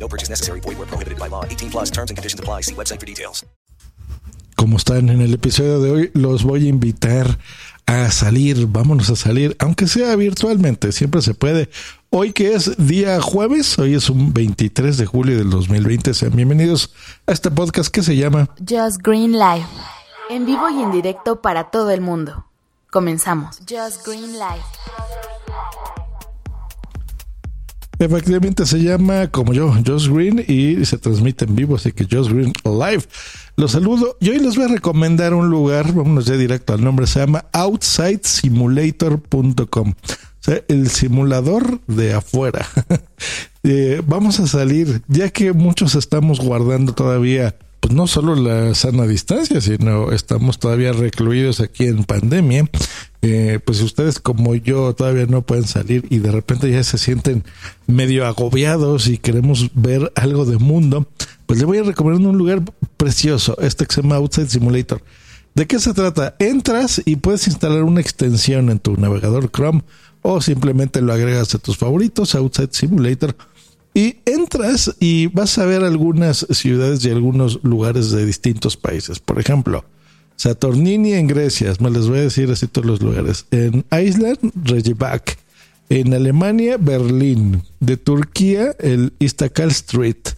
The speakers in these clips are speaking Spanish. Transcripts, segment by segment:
No purchase necessary. Void where prohibited by law. 18 plus terms and conditions apply. See website for details. Como están en el episodio de hoy, los voy a invitar a salir. Vámonos a salir, aunque sea virtualmente. Siempre se puede. Hoy que es día jueves, hoy es un 23 de julio del 2020. Sean bienvenidos a este podcast que se llama Just Green Life. En vivo y en directo para todo el mundo. Comenzamos. Just Green Life. Efectivamente se llama como yo, Josh Green, y se transmite en vivo, así que Josh Green Live. Los saludo y hoy les voy a recomendar un lugar, vámonos ya directo al nombre, se llama OutsideSimulator.com. O sea, el simulador de afuera. eh, vamos a salir, ya que muchos estamos guardando todavía, pues no solo la sana distancia, sino estamos todavía recluidos aquí en pandemia. Eh, pues ustedes como yo todavía no pueden salir y de repente ya se sienten medio agobiados y queremos ver algo de mundo, pues le voy a recomendar un lugar precioso, este que se llama Outside Simulator. ¿De qué se trata? Entras y puedes instalar una extensión en tu navegador Chrome o simplemente lo agregas a tus favoritos, Outside Simulator, y entras y vas a ver algunas ciudades y algunos lugares de distintos países. Por ejemplo, Saturnini en Grecia, me les voy a decir así todos los lugares. En Iceland, Reykjavik. En Alemania, Berlín. De Turquía, el Istakal Street.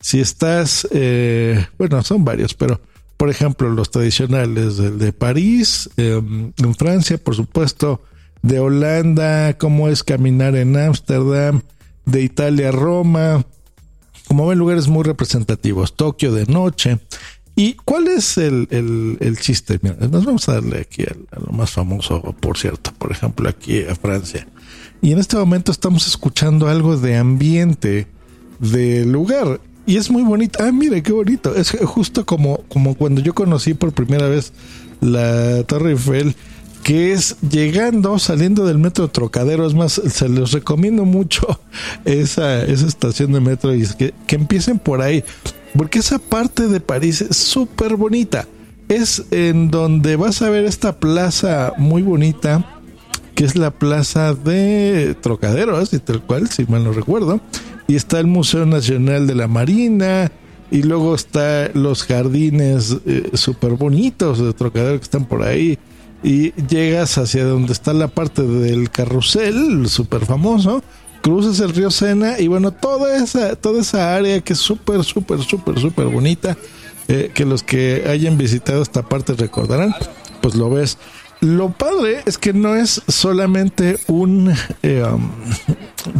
Si estás, eh, bueno, son varios, pero por ejemplo, los tradicionales, el de París, eh, en Francia, por supuesto, de Holanda, cómo es caminar en Ámsterdam, de Italia, Roma. Como ven, lugares muy representativos. Tokio de noche. ¿Y cuál es el, el, el chiste? Mira, nos vamos a darle aquí a, a, lo más famoso, por cierto, por ejemplo, aquí a Francia. Y en este momento estamos escuchando algo de ambiente del lugar. Y es muy bonito. Ah, mire, qué bonito. Es justo como, como cuando yo conocí por primera vez la Torre Eiffel, que es llegando, saliendo del metro Trocadero. Es más, se les recomiendo mucho esa, esa estación de metro y que, que empiecen por ahí porque esa parte de París es súper bonita. Es en donde vas a ver esta plaza muy bonita, que es la plaza de Trocadero, así tal cual, si mal no recuerdo. Y está el Museo Nacional de la Marina, y luego está los jardines eh, súper bonitos de Trocadero que están por ahí. Y llegas hacia donde está la parte del carrusel, súper famoso, cruzas el río Sena y bueno, toda esa, toda esa área que es súper, súper, súper, súper bonita, eh, que los que hayan visitado esta parte recordarán, pues lo ves. Lo padre es que no es solamente un eh, um,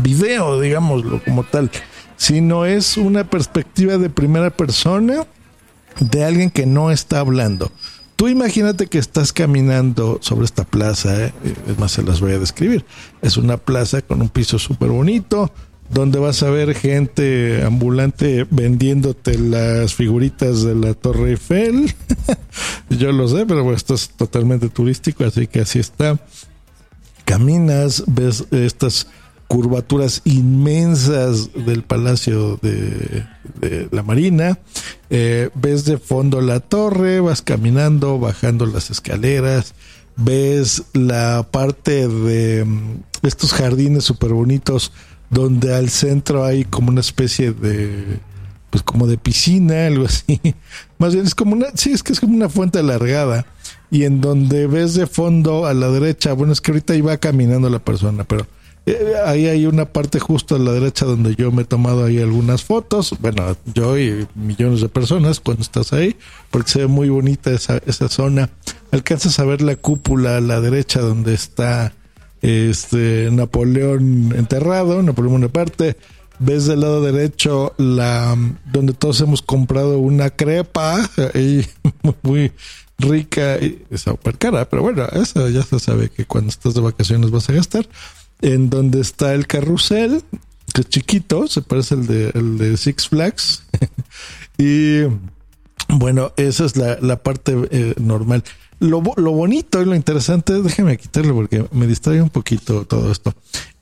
video, digámoslo como tal, sino es una perspectiva de primera persona de alguien que no está hablando. Tú imagínate que estás caminando sobre esta plaza, ¿eh? es más, se las voy a describir. Es una plaza con un piso súper bonito, donde vas a ver gente ambulante vendiéndote las figuritas de la Torre Eiffel. Yo lo sé, pero bueno, esto es totalmente turístico, así que así está. Caminas, ves estas curvaturas inmensas del Palacio de, la Marina. Eh, ves de fondo la torre, vas caminando, bajando las escaleras, ves la parte de estos jardines súper bonitos donde al centro hay como una especie de pues como de piscina, algo así. Más bien es como una, sí, es que es como una fuente alargada. Y en donde ves de fondo a la derecha, bueno, es que ahorita iba caminando la persona, pero eh, ahí hay una parte justo a la derecha donde yo me he tomado ahí algunas fotos. Bueno, yo y millones de personas cuando estás ahí, porque se ve muy bonita esa, esa zona. Alcanzas a ver la cúpula a la derecha donde está este Napoleón enterrado, Napoleón Bonaparte. Ves del lado derecho la donde todos hemos comprado una crepa ahí muy rica y súper cara, pero bueno, eso ya se sabe que cuando estás de vacaciones vas a gastar en donde está el carrusel, que es chiquito, se parece al de, el de Six Flags. y Bueno, esa es la, parte eh, normal. Lo, lo, bonito y lo interesante, déjeme quitarlo porque me distrae un poquito todo esto,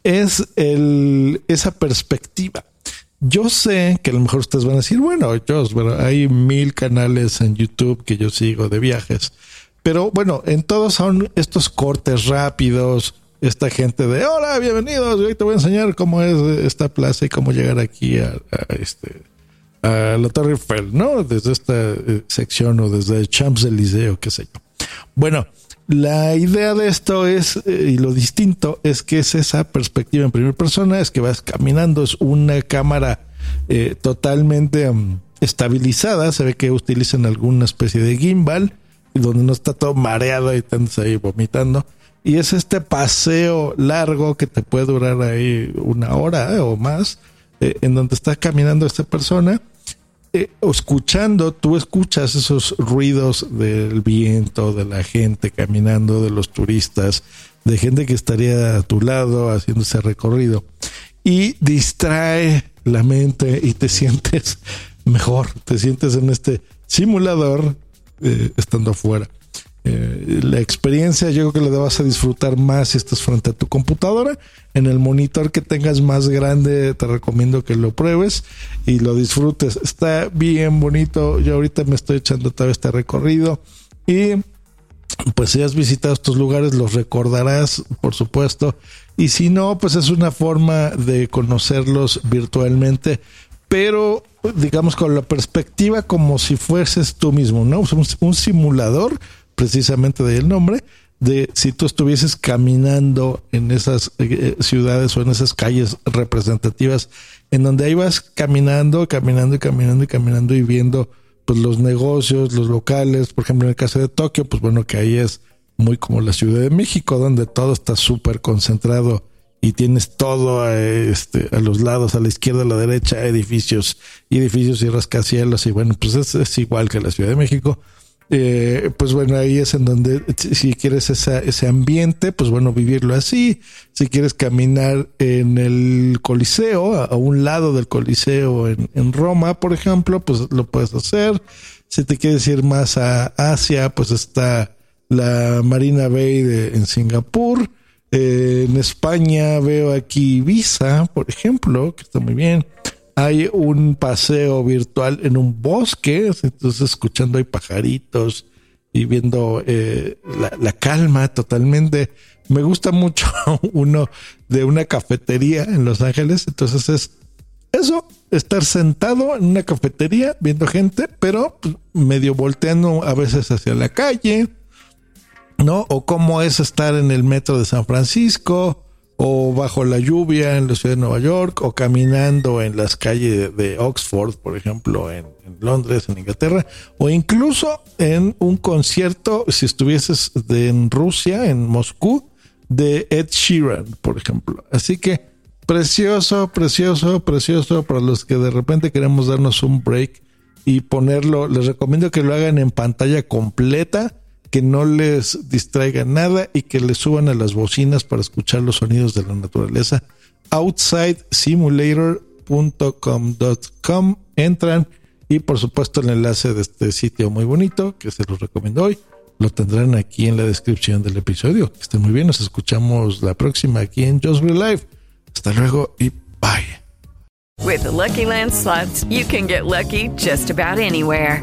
es el, esa perspectiva. Yo sé que a lo mejor ustedes van a decir, bueno, yo, bueno, hay mil canales en YouTube que yo sigo de viajes, pero bueno, en todos son estos cortes rápidos, esta gente de, hola, bienvenidos, hoy te voy a enseñar cómo es esta plaza y cómo llegar aquí a, este a la Torre Eiffel, ¿no? Desde esta eh, sección o desde Champs-Élysées o qué sé yo. Bueno, la idea de esto es, eh, y lo distinto, es que es esa perspectiva en primera persona, es que vas caminando, es una cámara eh, totalmente mm, estabilizada, se ve que utilizan alguna especie de gimbal, donde no está todo mareado y estás ahí vomitando. Y es este paseo largo que te puede durar ahí una hora o más, en donde está caminando esta persona eh, escuchando, tú escuchas esos ruidos del viento, de la gente caminando, de los turistas, de gente que estaría a tu lado haciendo ese recorrido y distrae la mente y te sientes mejor, te sientes en este simulador eh, estando afuera. Eh, la experiencia yo creo que la vas a disfrutar más si estás frente a tu computadora. En el monitor que tengas más grande te recomiendo que lo pruebes y lo disfrutes. Está bien bonito. Yo ahorita me estoy echando todo este recorrido y pues si has visitado estos lugares los recordarás, por supuesto. Y si no, pues es una forma de conocerlos virtualmente, pero digamos con la perspectiva como si fueses tú mismo, ¿no? un simulador precisamente del nombre, de si tú estuvieses caminando en esas eh, ciudades o en esas calles representativas, en donde ahí vas caminando, caminando y caminando y caminando y viendo pues los negocios, los locales, por ejemplo en el caso de Tokio, pues bueno que ahí es muy como la Ciudad de México, donde todo está súper concentrado y tienes todo eh, este, a los lados, a la izquierda, a la derecha, edificios edificios y rascacielos y bueno, pues es, es igual que la Ciudad de México eh, pues bueno, ahí es en donde si quieres ese ambiente, pues bueno, vivirlo así. Si quieres caminar en el Coliseo, a, un lado del Coliseo en, Roma, por ejemplo, pues lo puedes hacer. Si te quieres ir más a Asia, pues está la Marina Bay en Singapur. Eh, en España veo aquí Ibiza, por ejemplo, que está muy bien hay un paseo virtual en un bosque, entonces escuchando hay pajaritos y viendo eh, la, calma totalmente. Me gusta mucho uno de una cafetería en Los Ángeles, entonces es eso, estar sentado en una cafetería viendo gente, pero medio volteando a veces hacia la calle, ¿no? O cómo es estar en el metro de San Francisco, o bajo la lluvia en la ciudad de Nueva York, o caminando en las calles de Oxford, por ejemplo, en, Londres, en Inglaterra, o incluso en un concierto, si estuvieses en Rusia, en Moscú, de Ed Sheeran, por ejemplo. Así que precioso, precioso, precioso para los que de repente queremos darnos un break y ponerlo. Les recomiendo que lo hagan en pantalla completa que no les distraiga nada y que les suban a las bocinas para escuchar los sonidos de la naturaleza. OutsideSimulator.com.com entran y por supuesto el enlace de este sitio muy bonito que se los recomiendo hoy lo tendrán aquí en la descripción del episodio. Que estén muy bien, nos escuchamos la próxima aquí en Just Real Life. Hasta luego y bye. With Lucky Land slots, you can get lucky just about anywhere.